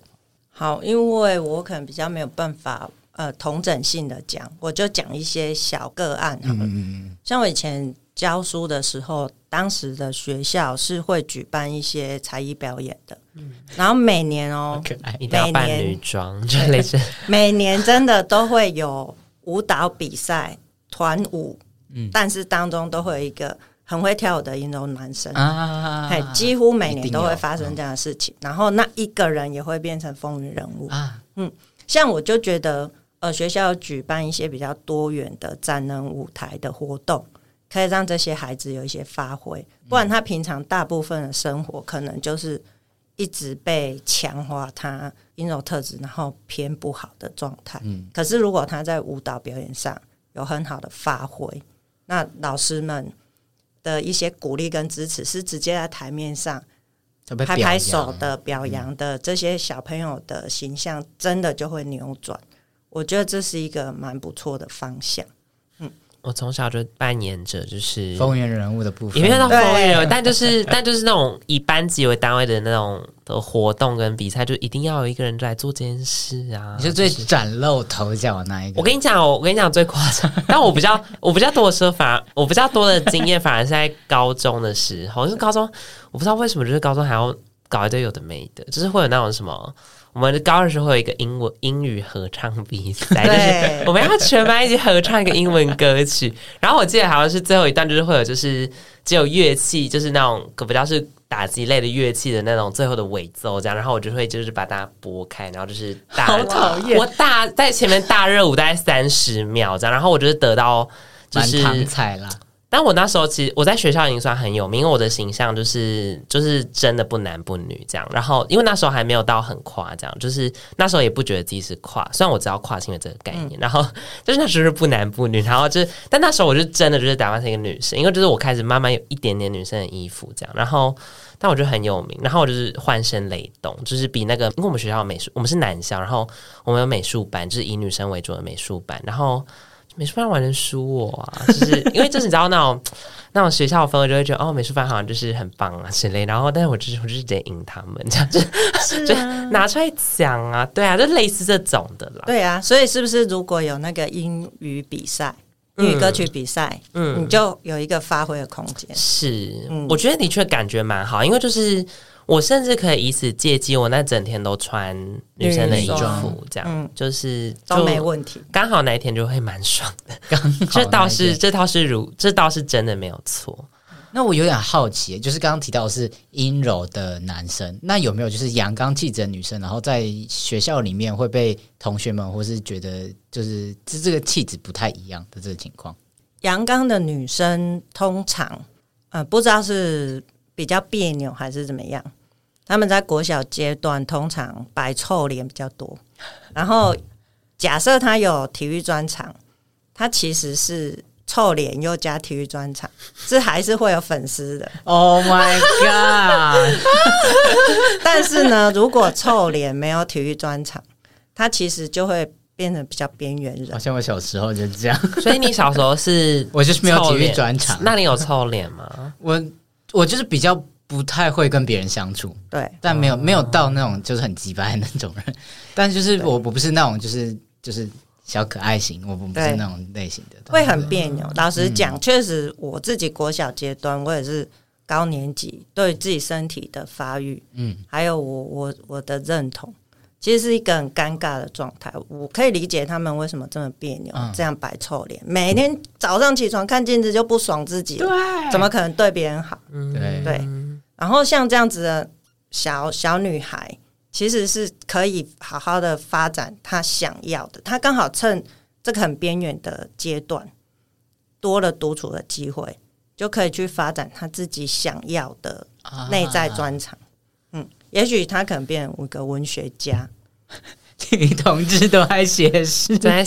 [SPEAKER 3] 好，因为我可能比较没有办法呃同整性的讲，我就讲一些小个案。嗯嗯嗯，像我以前。教书的时候，当时的学校是会举办一些才艺表演的，嗯、然后每年哦，
[SPEAKER 2] 一定要扮女装，就类似。
[SPEAKER 3] 每年真的都会有舞蹈比赛、团舞，嗯，但是当中都会有一个很会跳舞的阴柔男生。啊，几乎每年都会发生这样的事情，然后那一个人也会变成风云人物。啊，嗯，像我就觉得，呃，学校举办一些比较多元的展能舞台的活动。可以让这些孩子有一些发挥，不然他平常大部分的生活可能就是一直被强化他阴柔特质，然后偏不好的状态。嗯，可是如果他在舞蹈表演上有很好的发挥，那老师们的一些鼓励跟支持是直接在台面上拍拍手的表扬的，这些小朋友的形象真的就会扭转。我觉得这是一个蛮不错的方向。
[SPEAKER 2] 我从小就扮演着就是
[SPEAKER 1] 风云人物的部分，
[SPEAKER 2] 也没有到风云人物，但就是但就是那种以班级为单位的那种的活动跟比赛，就一定要有一个人来做这件事啊！
[SPEAKER 1] 你是最崭露头角的那一个。
[SPEAKER 2] 我跟你讲，我跟你讲最夸张，但我比较我比较多的时候，反而我比较多的经验，反而是在高中的时候，因为高中，我不知道为什么，就是高中还要搞一堆有的没的，就是会有那种什么。我们的高二时候有一个英文英语合唱比赛，就是我们要全班一起合唱一个英文歌曲。然后我记得好像是最后一段，就是会有就是只有乐器，就是那种可不叫是打击类的乐器的那种最后的尾奏这样。然后我就会就是把它拨开，然后就是大
[SPEAKER 1] 好讨厌，
[SPEAKER 2] 我大在前面大热舞大概三十秒这样。然后我就是得到就是
[SPEAKER 1] 满堂彩啦。
[SPEAKER 2] 但我那时候其实我在学校已经算很有名，因为我的形象就是就是真的不男不女这样。然后因为那时候还没有到很跨这样，就是那时候也不觉得自己是跨，虽然我知道跨性的这个概念。嗯、然后就是那时候是不男不女，然后就是但那时候我就真的就是打扮成一个女生，因为就是我开始慢慢有一点点女生的衣服这样。然后但我就很有名，然后我就是换声雷动，就是比那个因为我们学校美术我们是男校，然后我们有美术班，就是以女生为主的美术班，然后。美术班完全输我啊！就是因为就是你知道那种那种学校的氛围，就会觉得哦，美术班好像就是很棒啊之类。然后，但是我就是我就是直接赢他们这样 子，就拿出来讲啊，对啊，就类似这种的啦。
[SPEAKER 3] 对啊，所以是不是如果有那个英语比赛、英语歌曲比赛，嗯，你就有一个发挥的空间？
[SPEAKER 2] 是，嗯、我觉得的确感觉蛮好，因为就是。我甚至可以以此借机，我那整天都穿女生的衣服，这样、嗯、就是
[SPEAKER 3] 都没问题。
[SPEAKER 2] 刚好那一天就会蛮爽的，刚好 这倒是这倒是如这倒是真的没有错。
[SPEAKER 1] 那我有点好奇，就是刚刚提到的是阴柔的男生，那有没有就是阳刚气质的女生，然后在学校里面会被同学们或是觉得就是这这个气质不太一样的这个情况？
[SPEAKER 3] 阳刚的女生通常呃不知道是比较别扭还是怎么样。他们在国小阶段通常摆臭脸比较多，然后假设他有体育专场，他其实是臭脸又加体育专场，这还是会有粉丝的。
[SPEAKER 1] Oh my god！
[SPEAKER 3] 但是呢，如果臭脸没有体育专场，他其实就会变得比较边缘人。
[SPEAKER 1] 好像我小时候就这样，
[SPEAKER 2] 所以你小时候是
[SPEAKER 1] 我就是没有体育专场，
[SPEAKER 2] 那你有臭脸吗？
[SPEAKER 1] 我我就是比较。不太会跟别人相处，
[SPEAKER 3] 对，
[SPEAKER 1] 但没有没有到那种就是很急白的那种人，但就是我我不是那种就是就是小可爱型，我不是那种类型的，
[SPEAKER 3] 会很别扭。老实讲，确实我自己国小阶段，我也是高年级，对自己身体的发育，嗯，还有我我我的认同，其实是一个很尴尬的状态。我可以理解他们为什么这么别扭，这样摆臭脸，每天早上起床看镜子就不爽自己，对，怎么可能对别人好？对。对。然后像这样子的小小女孩，其实是可以好好的发展她想要的。她刚好趁这个很边缘的阶段，多了独处的机会，就可以去发展她自己想要的内在专长。啊、嗯，也许她可能变成一个文学家。
[SPEAKER 1] 女同志都爱写诗，
[SPEAKER 2] 在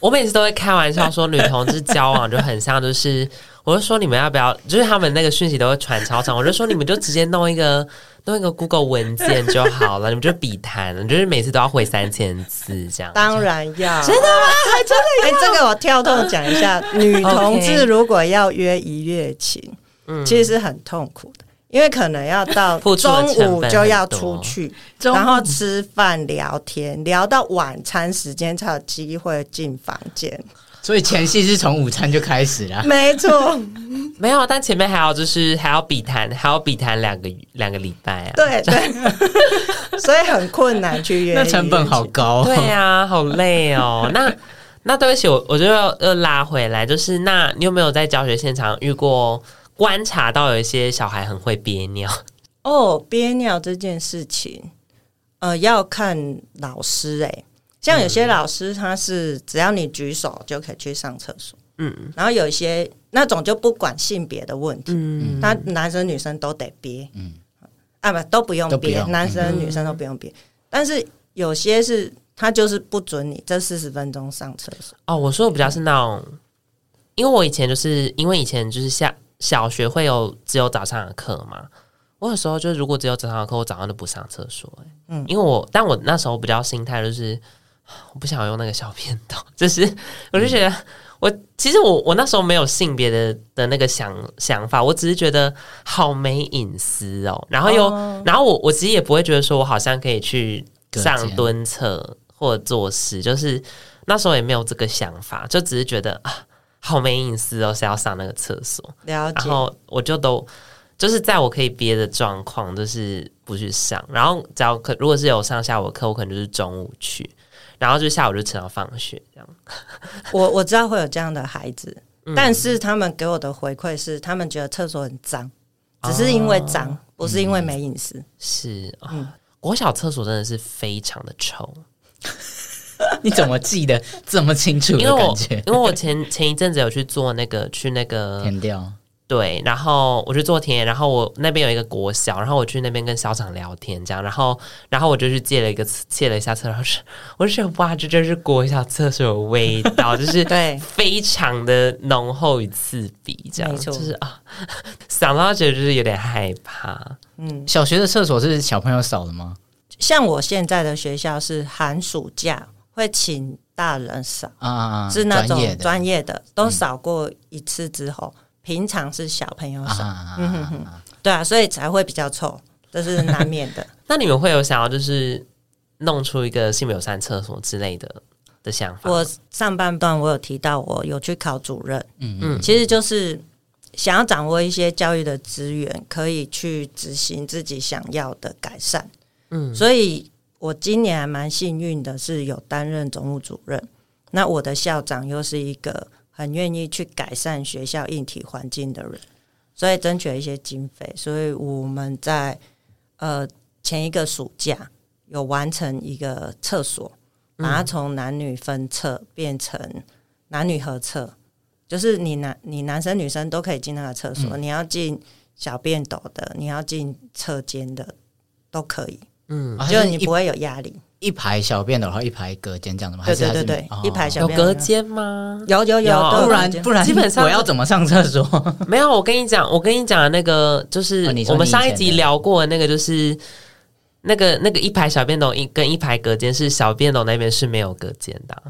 [SPEAKER 2] 我每次都会开玩笑说，女同志交往就很像，就是。我就说你们要不要？就是他们那个讯息都会传超长。我就说你们就直接弄一个 弄一个 Google 文件就好了，你们就笔谈了，就是每次都要回三千字这样。
[SPEAKER 3] 当然要，
[SPEAKER 2] 真的吗？还真的要？
[SPEAKER 3] 这个我跳动讲一下，女同志如果要约一夜情，嗯，其实是很痛苦的，因为可能要到中午就要出去，然后吃饭聊天，聊到晚餐时间才有机会进房间。
[SPEAKER 1] 所以前戏是从午餐就开始了，
[SPEAKER 3] 没错，
[SPEAKER 2] 没有，但前面还要就是还要比谈，还要比谈两个两个礼拜啊，
[SPEAKER 3] 对对，所以很困难去约，
[SPEAKER 1] 那成本好高，
[SPEAKER 2] 对呀，好累哦。那那对不起，我我就要又拉回来，就是那你有没有在教学现场遇过观察到有一些小孩很会憋尿？
[SPEAKER 3] 哦，憋尿这件事情，呃，要看老师哎、欸。像有些老师，他是只要你举手就可以去上厕所，嗯，然后有一些那种就不管性别的问题，嗯，他男生女生都得憋，嗯，啊不都不用憋，男生女生都不用憋，但是有些是他就是不准你这四十分钟上厕所。
[SPEAKER 2] 哦，我说的比较是那种，因为我以前就是因为以前就是下小学会有只有早上的课嘛，我有时候就是如果只有早上的课，我早上都不上厕所，欸，嗯，因为我但我那时候比较心态就是。我不想用那个小便斗，就是我就觉得我其实我我那时候没有性别的的那个想想法，我只是觉得好没隐私哦。然后又、哦、然后我我其实也不会觉得说我好像可以去上蹲厕或者做事，就是那时候也没有这个想法，就只是觉得啊好没隐私哦，是要上那个厕所。
[SPEAKER 3] 了解。
[SPEAKER 2] 然后我就都就是在我可以憋的状况，就是不去上。然后只要可如果是有上下午课，我可能就是中午去。然后就下午就吃到放学这样，
[SPEAKER 3] 我我知道会有这样的孩子，嗯、但是他们给我的回馈是，他们觉得厕所很脏，只是因为脏，哦、不是因为没隐私。
[SPEAKER 2] 是，哦、嗯，国小厕所真的是非常的臭，
[SPEAKER 1] 你怎么记得这么清楚？
[SPEAKER 2] 因为我因为我前前一阵子有去做那个去那个
[SPEAKER 1] 田调。
[SPEAKER 2] 对，然后我去做田野，然后我那边有一个国小，然后我去那边跟校长聊天，这样，然后，然后我就去借了一个借了一下厕所，我就觉得哇，这就是国小厕所的味道，就是对，非常的浓厚与刺鼻，这样，就是啊，想到觉得就是有点害怕。
[SPEAKER 1] 嗯，小学的厕所是小朋友扫的吗？
[SPEAKER 3] 像我现在的学校是寒暑假会请大人扫啊，是那种专业的，都扫过一次之后。嗯平常是小朋友扫，嗯哼哼，对啊，所以才会比较臭，这是难免的。
[SPEAKER 2] 那你们会有想要就是弄出一个性别友善厕所之类的的想法？
[SPEAKER 3] 我上半段我有提到，我有去考主任，嗯嗯，其实就是想要掌握一些教育的资源，可以去执行自己想要的改善。嗯，所以我今年还蛮幸运的，是有担任总务主任。那我的校长又是一个。很愿意去改善学校硬体环境的人，所以争取了一些经费，所以我们在呃前一个暑假有完成一个厕所，把它从男女分厕变成男女合厕，就是你男你男生女生都可以进那个厕所，嗯、你要进小便斗的，你要进厕间的都可以，嗯，就是你不会有压力。
[SPEAKER 1] 一排小便的，然后一排隔间这样的吗？
[SPEAKER 3] 对对对对，一排小便
[SPEAKER 2] 有隔间吗？
[SPEAKER 3] 有有有，
[SPEAKER 1] 不然不然基本上我要怎么上厕所？
[SPEAKER 2] 没有，我跟你讲，我跟你讲的那个就是我们上一集聊过的那个，就是那个那个一排小便斗一跟一排隔间是小便斗那边是没有隔间的。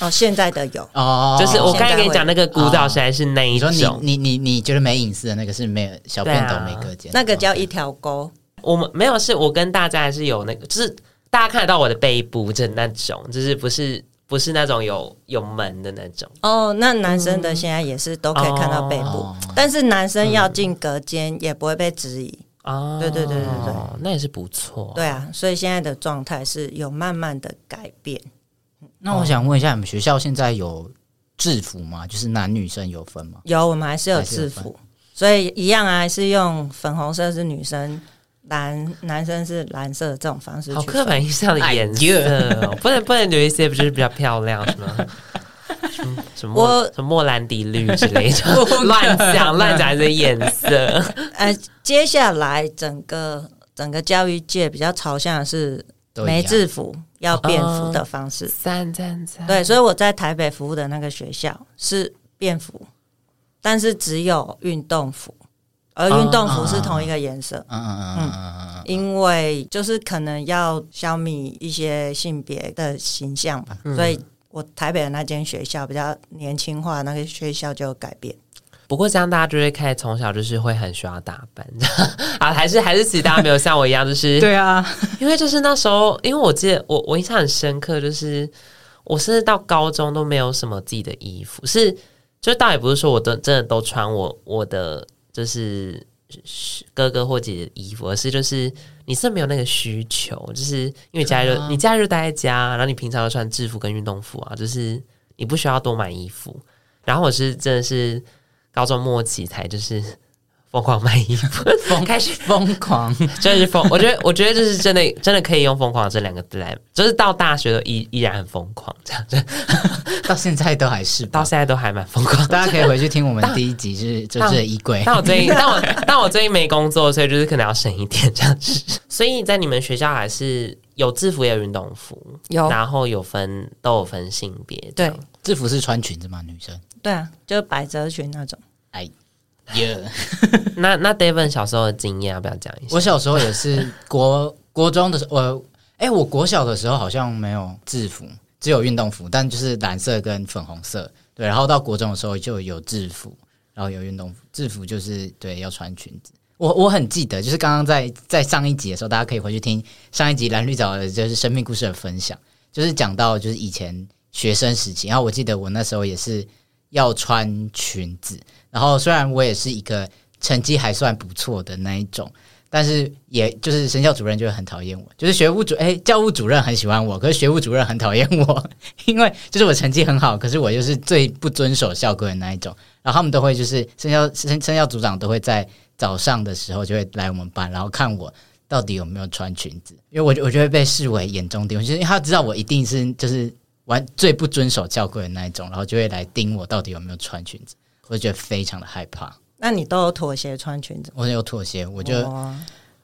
[SPEAKER 3] 哦，现在的有
[SPEAKER 2] 哦，就是我刚才跟你讲那个古早时代是那一种，
[SPEAKER 1] 你你你你觉得没隐私的那个是没有小便斗没隔间，
[SPEAKER 3] 那个叫一条沟。
[SPEAKER 2] 我们没有，是我跟大家还是有那个，就是。大家看得到我的背部，就那种，就是不是不是那种有有门的那种
[SPEAKER 3] 哦。那男生的现在也是都可以看到背部，哦、但是男生要进隔间也不会被质疑哦。对对对对对，
[SPEAKER 2] 那也是不错。
[SPEAKER 3] 对啊，所以现在的状态是有慢慢的改变。
[SPEAKER 1] 那我想问一下，你们学校现在有制服吗？就是男女生有分吗？
[SPEAKER 3] 有，我们还是有制服，所以一样啊，还是用粉红色是女生。蓝男生是蓝色的这种方式，
[SPEAKER 2] 好刻板印象的颜色，不能不能有一些不就是比较漂亮是吗？什么我什么莫兰迪绿之类的，乱讲乱讲这颜色。
[SPEAKER 3] 呃，接下来整个整个教育界比较朝向的是没制服要便服的方式，
[SPEAKER 2] 三三三。
[SPEAKER 3] 对，所以我在台北服务的那个学校是便服，但是只有运动服。而运动服是同一个颜色，嗯嗯嗯嗯。嗯，因为就是可能要消弭一些性别的形象吧，嗯、所以我台北的那间学校比较年轻化，那个学校就改变。
[SPEAKER 2] 不过这样大家就会开始从小就是会很需要打扮 啊，还是还是其实大家没有像我一样，就是
[SPEAKER 1] 对啊，
[SPEAKER 2] 因为就是那时候，因为我记得我我印象很深刻，就是我甚至到高中都没有什么自己的衣服，是就倒也不是说我都真的都穿我我的。就是哥哥或姐姐的衣服，而是就是你是没有那个需求，就是因为家里就你家里就待在家，然后你平常要穿制服跟运动服啊，就是你不需要多买衣服。然后我是真的是高中末期才就是。疯狂买衣服，
[SPEAKER 1] 疯开始疯狂，
[SPEAKER 2] 真是疯。我觉得，我觉得这是真的，真的可以用“疯狂”这两个字来，就是到大学都依依然很疯狂，这样子，
[SPEAKER 1] 到现在都还是，
[SPEAKER 2] 到现在都还蛮疯狂。
[SPEAKER 1] 大家可以回去听我们第一集，就是就是衣柜。
[SPEAKER 2] 但我最近，但我但我最近没工作，所以就是可能要省一点这样子。所以在你们学校还是有制服，也有运动服，有，然后有分都有分性别。
[SPEAKER 3] 对，
[SPEAKER 1] 制服是穿裙子吗？女生？
[SPEAKER 3] 对啊，就是百褶裙那种。哎。
[SPEAKER 2] 耶 Yeah. 那那 David 小时候的经验要不要讲一下？
[SPEAKER 1] 我小时候也是 国国中的时候，我哎、欸，我国小的时候好像没有制服，只有运动服，但就是蓝色跟粉红色。对，然后到国中的时候就有制服，然后有运动服。制服就是对要穿裙子。我我很记得，就是刚刚在在上一集的时候，大家可以回去听上一集蓝绿藻的就是生命故事的分享，就是讲到就是以前学生时期，然后我记得我那时候也是要穿裙子。然后虽然我也是一个成绩还算不错的那一种，但是也就是生教主任就会很讨厌我，就是学务主诶，教务主任很喜欢我，可是学务主任很讨厌我，因为就是我成绩很好，可是我又是最不遵守校规的那一种。然后他们都会就是生教生生教组长都会在早上的时候就会来我们班，然后看我到底有没有穿裙子，因为我我就会被视为眼中钉，就是因为他知道我一定是就是完最不遵守教规的那一种，然后就会来盯我到底有没有穿裙子，我就觉得非常的害怕。
[SPEAKER 3] 那你都有妥协穿裙子？
[SPEAKER 1] 我有妥协，我就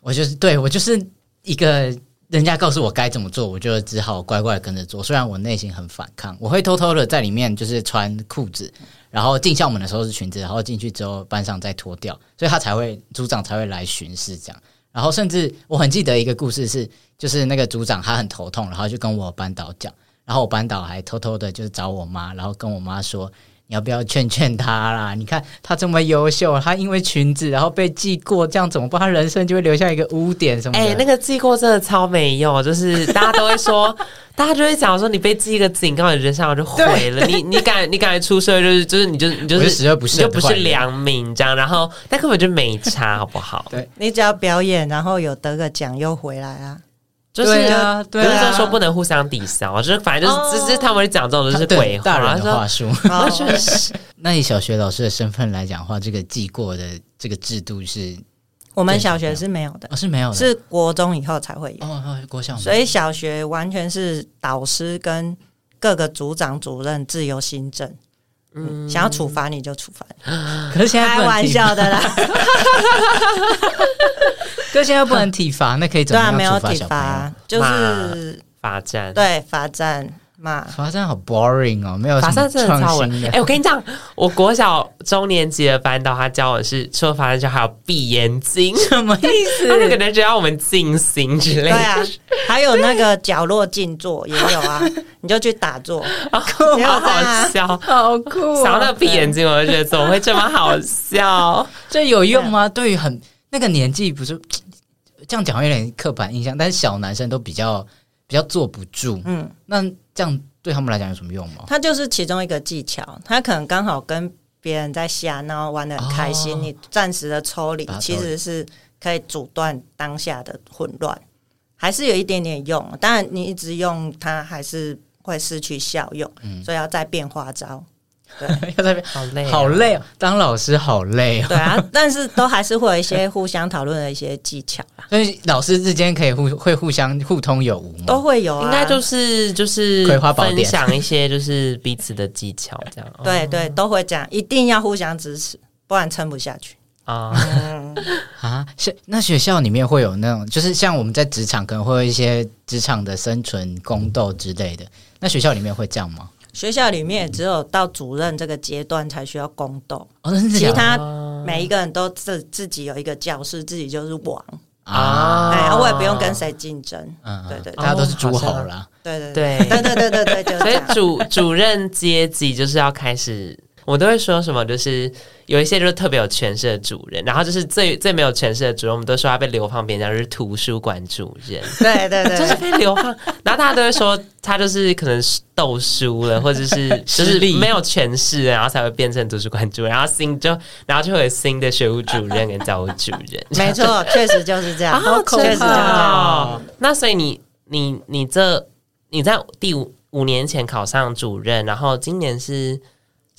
[SPEAKER 1] 我就是对我就是一个人家告诉我该怎么做，我就只好乖乖跟着做。虽然我内心很反抗，我会偷偷的在里面就是穿裤子，然后进校门的时候是裙子，然后进去之后班上再脱掉，所以他才会组长才会来巡视这样。然后甚至我很记得一个故事是，就是那个组长他很头痛，然后就跟我班导讲，然后我班导还偷偷的就是找我妈，然后跟我妈说，你要不要劝劝他啦？你看他这么优秀，他因为裙子然后被记过，这样怎么办？他人生就会留下一个污点什么的。
[SPEAKER 2] 哎，那个记过真的超没用，就是大家都会说。大家就会讲说，你被记一个警告，你人生就毁了。你你敢你敢出社会，就是就是你就你就是
[SPEAKER 1] 十恶不赦，
[SPEAKER 2] 就不是良民这样。然后但根本就没差，好不好？
[SPEAKER 1] 对，
[SPEAKER 3] 你只要表演，然后有得个奖又回来啊。
[SPEAKER 2] 就是啊，不是说说不能互相抵消，就是反正就是只是他们讲这种都是鬼话，
[SPEAKER 1] 大人的话术。那以小学老师的身份来讲的话，这个记过的这个制度是。
[SPEAKER 3] 我们小学是没有的，
[SPEAKER 1] 哦、是没有的，
[SPEAKER 3] 是国中以后才会有。
[SPEAKER 1] 哦，国小，
[SPEAKER 3] 所以小学完全是导师跟各个组长、主任自由心证。嗯，想要处罚你就处罚。
[SPEAKER 1] 可是现在
[SPEAKER 3] 开玩笑的啦。
[SPEAKER 1] 可是现在不能体罚，那可以怎么样？
[SPEAKER 3] 对啊，没有体罚，就是
[SPEAKER 2] 罚站。
[SPEAKER 3] 对，罚站。
[SPEAKER 1] 罚站好 boring 哦，没有罚站真的超文。
[SPEAKER 2] 哎，我跟你讲，我国小中年级的班导他教我是，除了罚站之后还有闭眼睛，
[SPEAKER 1] 什么意思？
[SPEAKER 2] 他就可能只要我们静心之类的。对
[SPEAKER 3] 啊，还有那个角落静坐也有啊，你就去打坐，
[SPEAKER 2] 好好笑，
[SPEAKER 1] 好酷。
[SPEAKER 2] 想到那个闭眼睛，我就觉得怎么会这么好笑？
[SPEAKER 1] 这有用吗？对于很那个年纪，不是这样讲有点刻板印象，但是小男生都比较比较坐不住。嗯，那。这样对他们来讲有什么用吗？
[SPEAKER 3] 它就是其中一个技巧，他可能刚好跟别人在瞎闹，玩的很开心。哦、你暂时的抽离，其实是可以阻断当下的混乱，还是有一点点用。当然，你一直用它，还是会失去效用，嗯、所以要再变花招。对，
[SPEAKER 1] 要在那边好累，好累哦！当老师好累哦。
[SPEAKER 3] 对啊，但是都还是会有一些互相讨论的一些技巧啦。
[SPEAKER 1] 所以老师之间可以互会互相互通有无吗？
[SPEAKER 3] 都会有，
[SPEAKER 2] 应该就是就是分享一些就是彼此的技巧这样。
[SPEAKER 3] 对对，都会这样，一定要互相支持，不然撑不下去
[SPEAKER 2] 啊
[SPEAKER 1] 啊！是那学校里面会有那种，就是像我们在职场可能会有一些职场的生存宫斗之类的，那学校里面会这样吗？
[SPEAKER 3] 学校里面只有到主任这个阶段才需要宫斗，
[SPEAKER 1] 哦、
[SPEAKER 3] 其他每一个人都自自己有一个教室，自己就是王
[SPEAKER 1] 啊，
[SPEAKER 3] 哎，我也不用跟谁竞争，嗯，对对，
[SPEAKER 1] 大家都是诸侯啦，
[SPEAKER 3] 对对对。对。对对对对，
[SPEAKER 2] 所以主主任阶级就是要开始。我都会说什么，就是有一些就是特别有权势的主任，然后就是最最没有权势的主任，我们都说他被流放边疆，就是图书馆主任。
[SPEAKER 3] 对对对，
[SPEAKER 2] 就是被流放，然后大家都会说他就是可能斗输了，或者是 就是没有权势，然后才会变成图书馆主任，然后新就然后就会有新的学务主任跟教务主任。
[SPEAKER 3] 没错，确实就是这样，
[SPEAKER 2] 好确实就是这样。那所以你你你这你在第五五年前考上主任，然后今年是。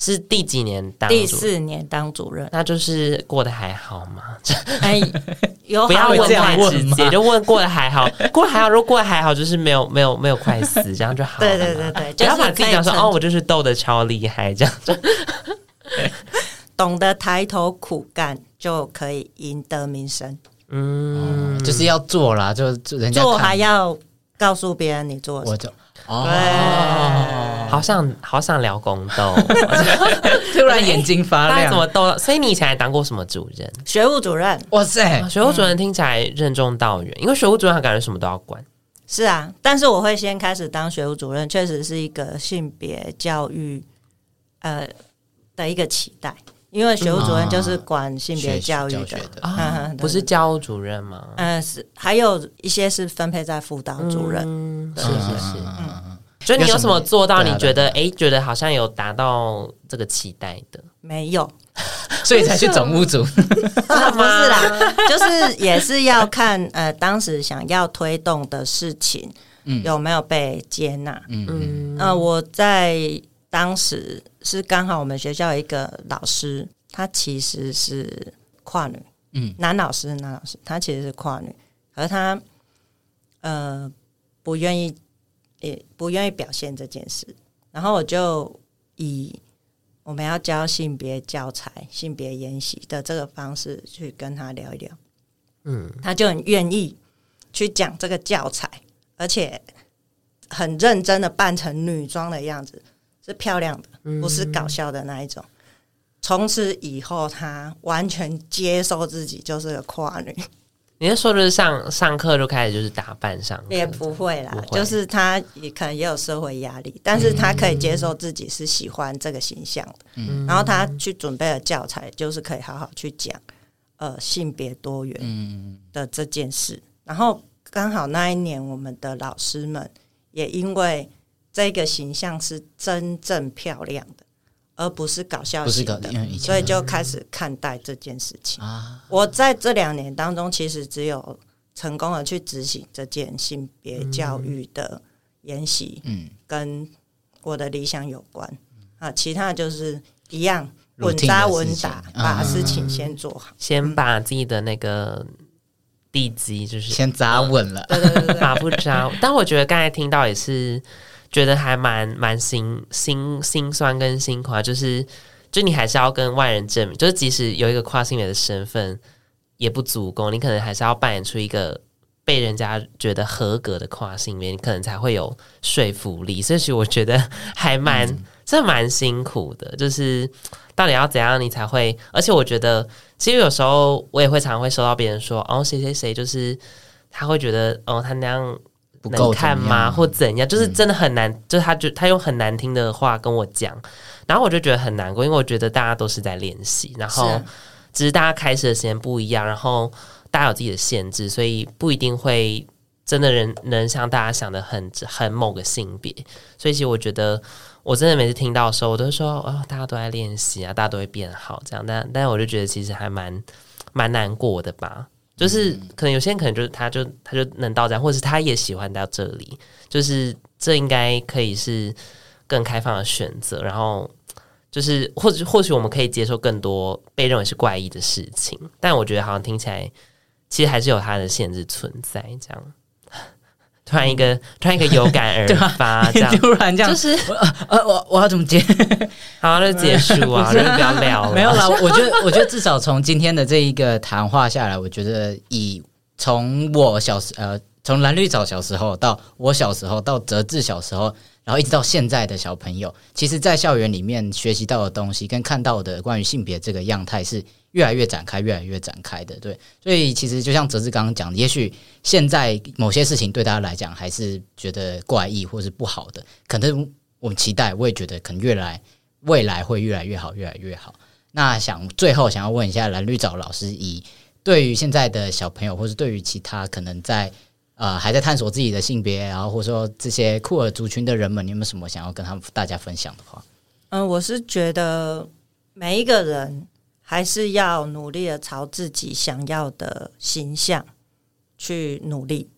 [SPEAKER 2] 是第几年当？
[SPEAKER 3] 第四年当主任，
[SPEAKER 2] 那就是过得还好吗？
[SPEAKER 3] 哎，有
[SPEAKER 2] 不要问太直接，就问过得还好，过得还好。如果过得还好，就是没有没有没有快死，这样就好了。
[SPEAKER 3] 对对对对，
[SPEAKER 2] 不要把自己讲说哦，我就是斗的超厉害，这样就
[SPEAKER 3] 懂得抬头苦干就可以赢得名声。
[SPEAKER 1] 嗯，就是要做啦，就人家
[SPEAKER 3] 做还要告诉别人你做，
[SPEAKER 1] 我就。
[SPEAKER 3] 哦，
[SPEAKER 2] 对好想好想聊宫斗，
[SPEAKER 1] 突然眼睛发亮，
[SPEAKER 2] 怎么都？所以你以前还当过什么主任？
[SPEAKER 3] 学务主任。
[SPEAKER 1] 哇塞，
[SPEAKER 2] 学务主任听起来任重道远，因为学务主任他感觉什么都要管。
[SPEAKER 3] 是啊，但是我会先开始当学务主任，确实是一个性别教育呃的一个期待。因为学务主任就是管性别教育的，
[SPEAKER 2] 不是教务主任吗？
[SPEAKER 3] 嗯，是，还有一些是分配在辅导主任。
[SPEAKER 2] 是是是，嗯，所以你有什么做到？你觉得哎，觉得好像有达到这个期待的？
[SPEAKER 3] 没有，
[SPEAKER 1] 所以才去总务组？
[SPEAKER 3] 不是啦，就是也是要看呃，当时想要推动的事情，有没有被接纳？嗯嗯，我在。当时是刚好我们学校有一个老师，他其实是跨女，嗯，男老师，男老师，他其实是跨女，可是他呃不愿意，也不愿意表现这件事。然后我就以我们要教性别教材、性别研习的这个方式去跟他聊一聊，嗯，他就很愿意去讲这个教材，而且很认真的扮成女装的样子，是漂亮的，不是搞笑的那一种。从此以后，他完全接受自己就是个跨女。
[SPEAKER 2] 你是说，就是上上课就开始就是打扮上？
[SPEAKER 3] 也不会啦，会就是他也可能也有社会压力，但是他可以接受自己是喜欢这个形象的。嗯，然后他去准备了教材，就是可以好好去讲呃性别多元的这件事。嗯、然后刚好那一年，我们的老师们也因为这个形象是真正漂亮的。而不是搞笑型的，所以就开始看待这件事情。我在这两年当中，其实只有成功的去执行这件性别教育的研习，嗯，跟我的理想有关啊。其他就是一样稳扎稳打，把事情先做好，
[SPEAKER 2] 先把自己的那个地基就是
[SPEAKER 1] 先扎稳了，
[SPEAKER 3] 对对对，
[SPEAKER 2] 马 不扎。但我觉得刚才听到也是。觉得还蛮蛮心心心酸跟辛苦啊，就是就你还是要跟外人证明，就是即使有一个跨性别的身份也不足够，你可能还是要扮演出一个被人家觉得合格的跨性别，你可能才会有说服力。所以其实我觉得还蛮、嗯、这蛮辛苦的，就是到底要怎样你才会？而且我觉得其实有时候我也会常常会收到别人说，哦谁谁谁就是他会觉得哦他那样。不够看吗？或怎样？就是真的很难，嗯、就是他就他用很难听的话跟我讲，然后我就觉得很难过，因为我觉得大家都是在练习，然后只是大家开始的时间不一样，然后大家有自己的限制，所以不一定会真的人能像大家想的很很某个性别。所以其实我觉得，我真的每次听到的时候，我都说哦，大家都在练习啊，大家都会变好这样。但但我就觉得其实还蛮蛮难过的吧。就是可能有些人可能就是他就他就能到这样，或者是他也喜欢到这里，就是这应该可以是更开放的选择。然后就是或者或许我们可以接受更多被认为是怪异的事情，但我觉得好像听起来其实还是有它的限制存在。这样突然一个突然一个有感而 发，这样
[SPEAKER 1] 突然这样
[SPEAKER 2] 就是
[SPEAKER 1] 呃我我要怎么接？
[SPEAKER 2] 好，就结束啊，就不要聊了。
[SPEAKER 1] 没有啦，我觉得，我觉得至少从今天的这一个谈话下来，我觉得以从我小时呃，从蓝绿藻小时候到我小时候到哲志小时候，然后一直到现在的小朋友，其实，在校园里面学习到的东西跟看到的关于性别这个样态是越来越展开，越来越展开的。对，所以其实就像哲志刚刚讲的，也许现在某些事情对大家来讲还是觉得怪异或是不好的，可能我们期待，我也觉得可能越来。未来会越来越好，越来越好。那想最后想要问一下蓝绿藻老师，以对于现在的小朋友，或是对于其他可能在呃还在探索自己的性别，然后或者说这些酷儿族群的人们，你有没有什么想要跟他们大家分享的话？
[SPEAKER 3] 嗯，我是觉得每一个人还是要努力的朝自己想要的形象去努力，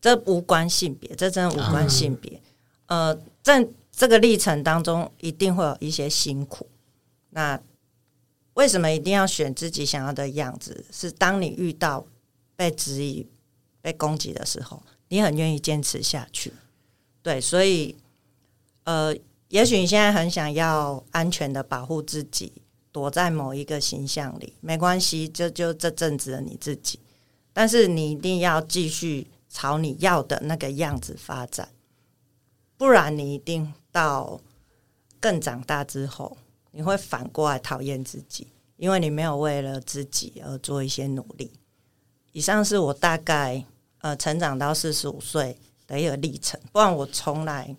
[SPEAKER 3] 这无关性别，这真的无关性别。呃，在。这个历程当中一定会有一些辛苦。那为什么一定要选自己想要的样子？是当你遇到被质疑、被攻击的时候，你很愿意坚持下去。对，所以呃，也许你现在很想要安全的保护自己，躲在某一个形象里，没关系，就就这阵子的你自己。但是你一定要继续朝你要的那个样子发展，不然你一定。到更长大之后，你会反过来讨厌自己，因为你没有为了自己而做一些努力。以上是我大概呃成长到四十五岁的一个历程，不然我从来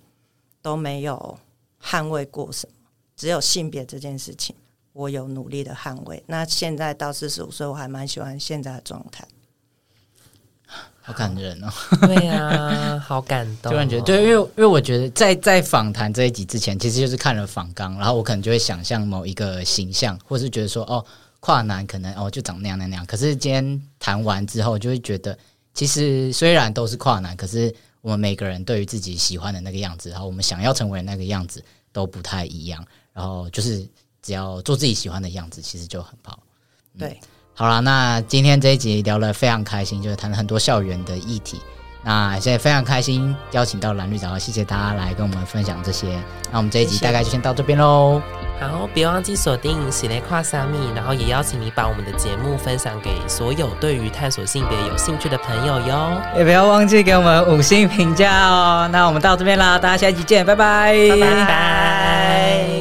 [SPEAKER 3] 都没有捍卫过什么，只有性别这件事情，我有努力的捍卫。那现在到四十五岁，我还蛮喜欢现在的状态。
[SPEAKER 1] 好感人哦！
[SPEAKER 2] 对呀、啊，好感动、哦。
[SPEAKER 1] 突然觉得，对，因为因为我觉得在在访谈这一集之前，其实就是看了访纲，然后我可能就会想象某一个形象，或是觉得说，哦，跨男可能哦就长那样那样那样。可是今天谈完之后，就会觉得，其实虽然都是跨男，可是我们每个人对于自己喜欢的那个样子，然后我们想要成为那个样子都不太一样。然后就是只要做自己喜欢的样子，其实就很好。
[SPEAKER 3] 对。
[SPEAKER 1] 好了，那今天这一集聊得非常开心，就是谈了很多校园的议题。那现在非常开心邀请到蓝绿藻，谢谢大家来跟我们分享这些。那我们这一集大概就先到这边喽。
[SPEAKER 2] 好，别忘记锁定喜来跨三米，然后也邀请你把我们的节目分享给所有对于探索性别有兴趣的朋友哟。
[SPEAKER 1] 也不要忘记给我们五星评价哦。那我们到这边啦，大家下一集见，拜拜，
[SPEAKER 2] 拜拜。